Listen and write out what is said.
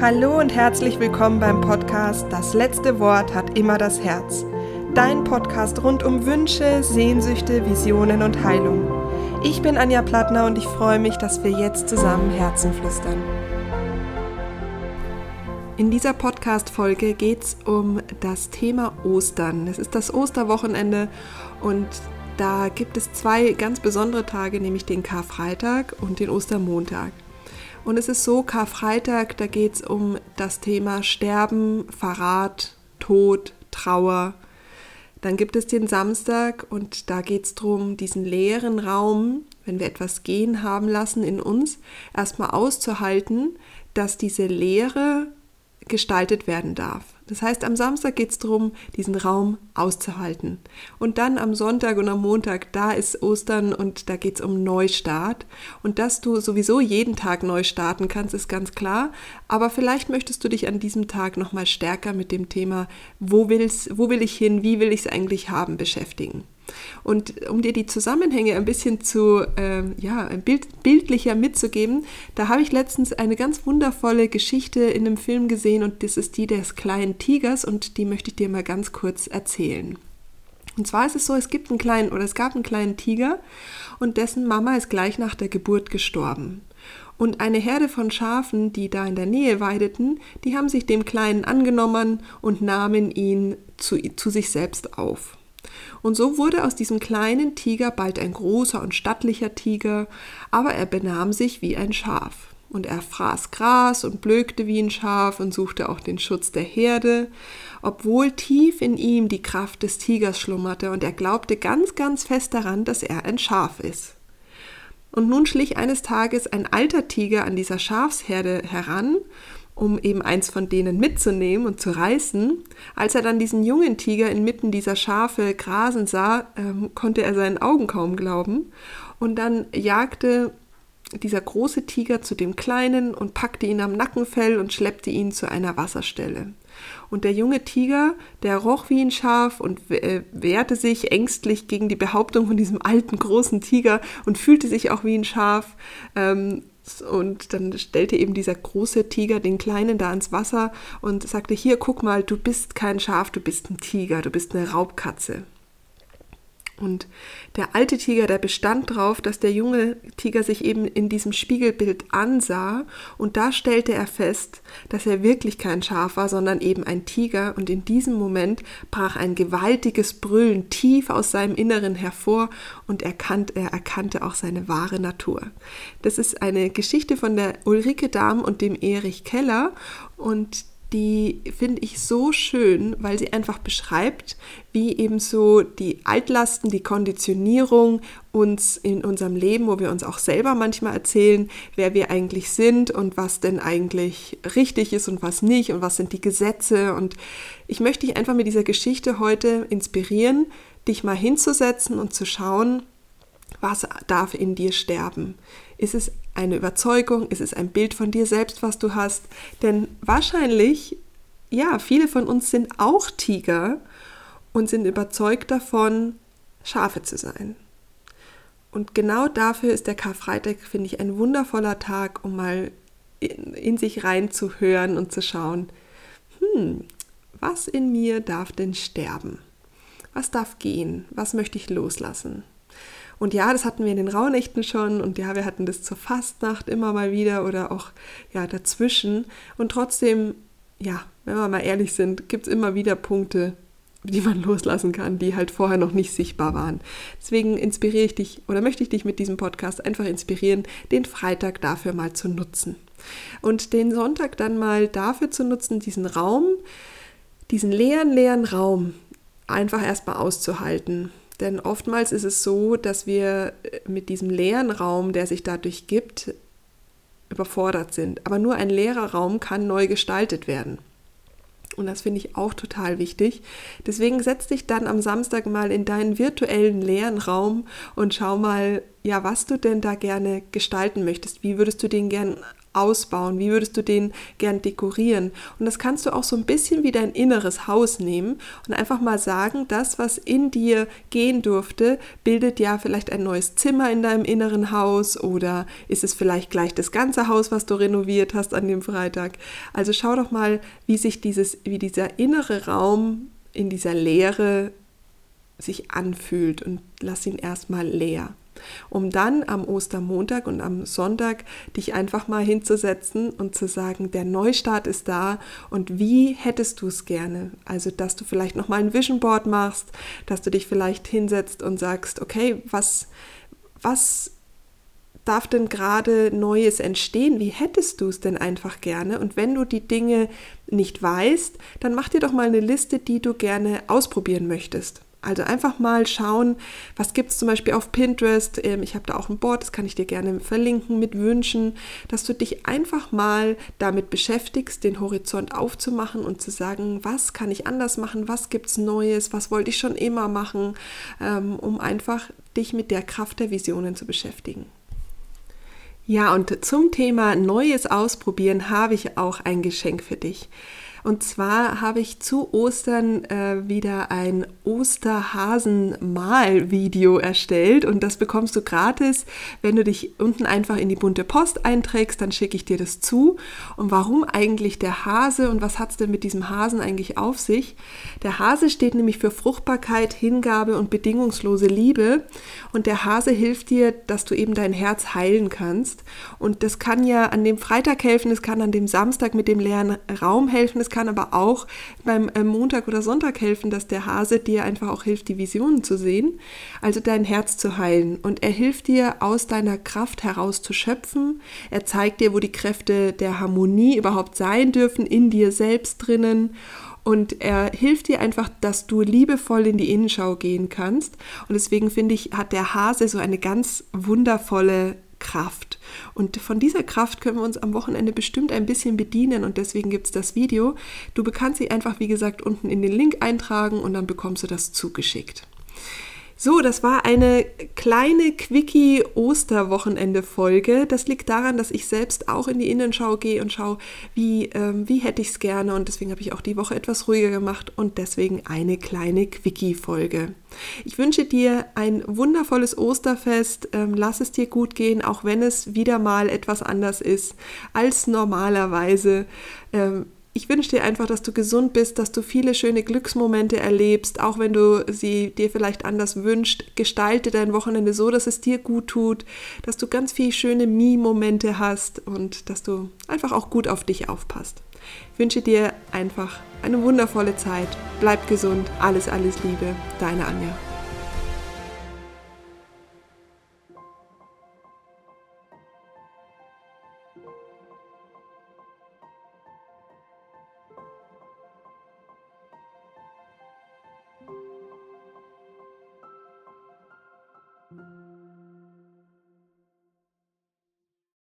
Hallo und herzlich willkommen beim Podcast Das letzte Wort hat immer das Herz. Dein Podcast rund um Wünsche, Sehnsüchte, Visionen und Heilung. Ich bin Anja Plattner und ich freue mich, dass wir jetzt zusammen Herzen flüstern. In dieser Podcast-Folge geht es um das Thema Ostern. Es ist das Osterwochenende und da gibt es zwei ganz besondere Tage, nämlich den Karfreitag und den Ostermontag. Und es ist so, Karfreitag, da geht es um das Thema Sterben, Verrat, Tod, Trauer. Dann gibt es den Samstag und da geht es darum, diesen leeren Raum, wenn wir etwas gehen haben lassen in uns, erstmal auszuhalten, dass diese Leere gestaltet werden darf. Das heißt, am Samstag geht es darum, diesen Raum auszuhalten. Und dann am Sonntag und am Montag, da ist Ostern und da geht es um Neustart. Und dass du sowieso jeden Tag neu starten kannst, ist ganz klar. Aber vielleicht möchtest du dich an diesem Tag nochmal stärker mit dem Thema, wo, will's, wo will ich hin, wie will ich es eigentlich haben, beschäftigen. Und um dir die Zusammenhänge ein bisschen zu, ähm, ja, bild, bildlicher mitzugeben, da habe ich letztens eine ganz wundervolle Geschichte in einem Film gesehen und das ist die des kleinen Tigers und die möchte ich dir mal ganz kurz erzählen. Und zwar ist es so, es gibt einen kleinen oder es gab einen kleinen Tiger und dessen Mama ist gleich nach der Geburt gestorben. Und eine Herde von Schafen, die da in der Nähe weideten, die haben sich dem Kleinen angenommen und nahmen ihn zu, zu sich selbst auf. Und so wurde aus diesem kleinen Tiger bald ein großer und stattlicher Tiger, aber er benahm sich wie ein Schaf. Und er fraß Gras und blökte wie ein Schaf und suchte auch den Schutz der Herde, obwohl tief in ihm die Kraft des Tigers schlummerte und er glaubte ganz, ganz fest daran, dass er ein Schaf ist. Und nun schlich eines Tages ein alter Tiger an dieser Schafsherde heran um eben eins von denen mitzunehmen und zu reißen. Als er dann diesen jungen Tiger inmitten dieser Schafe grasen sah, ähm, konnte er seinen Augen kaum glauben. Und dann jagte dieser große Tiger zu dem kleinen und packte ihn am Nackenfell und schleppte ihn zu einer Wasserstelle. Und der junge Tiger, der roch wie ein Schaf und äh, wehrte sich ängstlich gegen die Behauptung von diesem alten großen Tiger und fühlte sich auch wie ein Schaf. Ähm, und dann stellte eben dieser große Tiger den Kleinen da ins Wasser und sagte, hier, guck mal, du bist kein Schaf, du bist ein Tiger, du bist eine Raubkatze. Und der alte Tiger, der bestand darauf, dass der junge Tiger sich eben in diesem Spiegelbild ansah. Und da stellte er fest, dass er wirklich kein Schaf war, sondern eben ein Tiger. Und in diesem Moment brach ein gewaltiges Brüllen tief aus seinem Inneren hervor und erkannt, er erkannte auch seine wahre Natur. Das ist eine Geschichte von der Ulrike Dahm und dem Erich Keller. Und die finde ich so schön, weil sie einfach beschreibt, wie eben so die Altlasten, die Konditionierung uns in unserem Leben, wo wir uns auch selber manchmal erzählen, wer wir eigentlich sind und was denn eigentlich richtig ist und was nicht und was sind die Gesetze. Und ich möchte dich einfach mit dieser Geschichte heute inspirieren, dich mal hinzusetzen und zu schauen, was darf in dir sterben? Ist es eine Überzeugung? Ist es ein Bild von dir selbst, was du hast? Denn wahrscheinlich, ja, viele von uns sind auch Tiger und sind überzeugt davon, Schafe zu sein. Und genau dafür ist der Karfreitag, finde ich, ein wundervoller Tag, um mal in, in sich reinzuhören und zu schauen, hm, was in mir darf denn sterben? Was darf gehen? Was möchte ich loslassen? Und ja, das hatten wir in den Rauhnächten schon und ja, wir hatten das zur Fastnacht immer mal wieder oder auch ja dazwischen. Und trotzdem, ja, wenn wir mal ehrlich sind, gibt es immer wieder Punkte, die man loslassen kann, die halt vorher noch nicht sichtbar waren. Deswegen inspiriere ich dich oder möchte ich dich mit diesem Podcast einfach inspirieren, den Freitag dafür mal zu nutzen. Und den Sonntag dann mal dafür zu nutzen, diesen Raum, diesen leeren, leeren Raum einfach erstmal auszuhalten denn oftmals ist es so, dass wir äh, mit diesem leeren Raum, der sich dadurch gibt, überfordert sind. Aber nur ein leerer Raum kann neu gestaltet werden. Und das finde ich auch total wichtig. Deswegen setz dich dann am Samstag mal in deinen virtuellen leeren Raum und schau mal, ja, was du denn da gerne gestalten möchtest. Wie würdest du den gern ausbauen? Wie würdest du den gern dekorieren? Und das kannst du auch so ein bisschen wie dein inneres Haus nehmen und einfach mal sagen, das, was in dir gehen durfte, bildet ja vielleicht ein neues Zimmer in deinem inneren Haus oder ist es vielleicht gleich das ganze Haus, was du renoviert hast an dem Freitag? Also schau doch mal, wie sich dieses, wie dieser innere Raum in dieser Leere sich anfühlt und lass ihn erstmal leer um dann am Ostermontag und am Sonntag dich einfach mal hinzusetzen und zu sagen, der Neustart ist da und wie hättest du es gerne? Also, dass du vielleicht noch mal ein Vision Board machst, dass du dich vielleicht hinsetzt und sagst, okay, was was darf denn gerade Neues entstehen? Wie hättest du es denn einfach gerne? Und wenn du die Dinge nicht weißt, dann mach dir doch mal eine Liste, die du gerne ausprobieren möchtest. Also einfach mal schauen, was gibt es zum Beispiel auf Pinterest. Ähm, ich habe da auch ein Board, das kann ich dir gerne verlinken mit Wünschen, dass du dich einfach mal damit beschäftigst, den Horizont aufzumachen und zu sagen, was kann ich anders machen, was gibt es Neues, was wollte ich schon immer machen, ähm, um einfach dich mit der Kraft der Visionen zu beschäftigen. Ja, und zum Thema Neues ausprobieren habe ich auch ein Geschenk für dich. Und zwar habe ich zu Ostern äh, wieder ein Osterhasen-Mal-Video erstellt und das bekommst du gratis, wenn du dich unten einfach in die bunte Post einträgst, dann schicke ich dir das zu. Und warum eigentlich der Hase und was hat es denn mit diesem Hasen eigentlich auf sich? Der Hase steht nämlich für Fruchtbarkeit, Hingabe und bedingungslose Liebe und der Hase hilft dir, dass du eben dein Herz heilen kannst. Und das kann ja an dem Freitag helfen, es kann an dem Samstag mit dem leeren Raum helfen, kann aber auch beim äh, Montag oder Sonntag helfen, dass der Hase dir einfach auch hilft, die Visionen zu sehen, also dein Herz zu heilen. Und er hilft dir, aus deiner Kraft heraus zu schöpfen. Er zeigt dir, wo die Kräfte der Harmonie überhaupt sein dürfen, in dir selbst drinnen. Und er hilft dir einfach, dass du liebevoll in die Innenschau gehen kannst. Und deswegen finde ich, hat der Hase so eine ganz wundervolle Kraft. Und von dieser Kraft können wir uns am Wochenende bestimmt ein bisschen bedienen und deswegen gibt es das Video. Du kannst sie einfach, wie gesagt, unten in den Link eintragen und dann bekommst du das zugeschickt. So, das war eine kleine quickie Osterwochenende-Folge. Das liegt daran, dass ich selbst auch in die Innenschau gehe und schaue, wie, ähm, wie hätte ich es gerne. Und deswegen habe ich auch die Woche etwas ruhiger gemacht und deswegen eine kleine Quickie-Folge. Ich wünsche dir ein wundervolles Osterfest. Ähm, lass es dir gut gehen, auch wenn es wieder mal etwas anders ist als normalerweise. Ähm, ich wünsche dir einfach, dass du gesund bist, dass du viele schöne Glücksmomente erlebst, auch wenn du sie dir vielleicht anders wünschst. Gestalte dein Wochenende so, dass es dir gut tut, dass du ganz viele schöne Me-Momente hast und dass du einfach auch gut auf dich aufpasst. Ich wünsche dir einfach eine wundervolle Zeit. Bleib gesund. Alles, alles Liebe. Deine Anja.